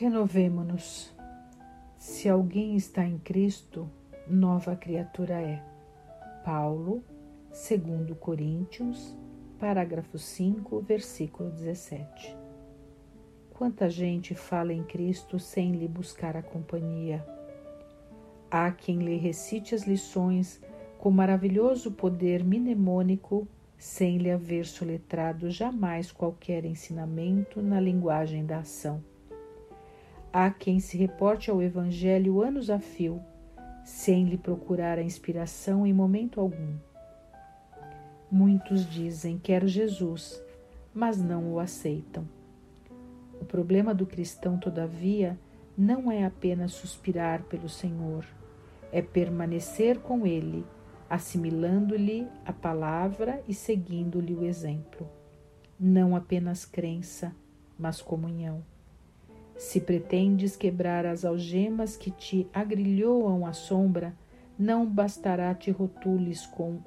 Renovemo-nos. Se alguém está em Cristo, nova criatura é. Paulo, 2 Coríntios, parágrafo 5, versículo 17. Quanta gente fala em Cristo sem lhe buscar a companhia. Há quem lhe recite as lições com maravilhoso poder mnemônico, sem lhe haver soletrado jamais qualquer ensinamento na linguagem da ação. Há quem se reporte ao Evangelho anos a fio, sem lhe procurar a inspiração em momento algum. Muitos dizem: Quero Jesus, mas não o aceitam. O problema do cristão, todavia, não é apenas suspirar pelo Senhor, é permanecer com Ele, assimilando-lhe a palavra e seguindo-lhe o exemplo. Não apenas crença, mas comunhão. Se pretendes quebrar as algemas que te agrilhoam à sombra, não bastará te rotules com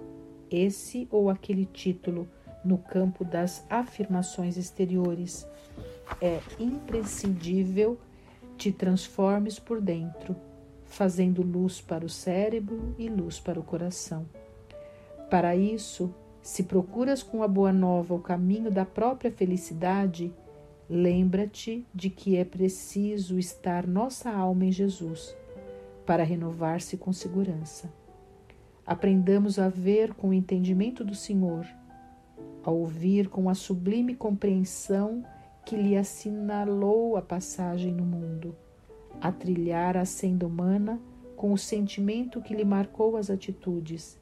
esse ou aquele título no campo das afirmações exteriores. É imprescindível te transformes por dentro, fazendo luz para o cérebro e luz para o coração. Para isso, se procuras com a boa nova o caminho da própria felicidade, Lembra-te de que é preciso estar nossa alma em Jesus para renovar-se com segurança. Aprendamos a ver com o entendimento do Senhor, a ouvir com a sublime compreensão que lhe assinalou a passagem no mundo, a trilhar a senda humana com o sentimento que lhe marcou as atitudes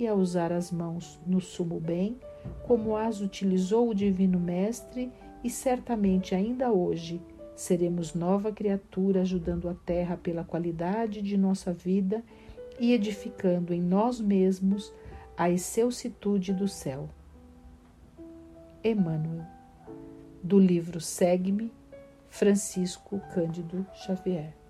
e a usar as mãos no sumo bem, como as utilizou o Divino Mestre e certamente ainda hoje seremos nova criatura ajudando a terra pela qualidade de nossa vida e edificando em nós mesmos a excelsitude do céu. Emmanuel, do livro Segue-me, Francisco Cândido Xavier.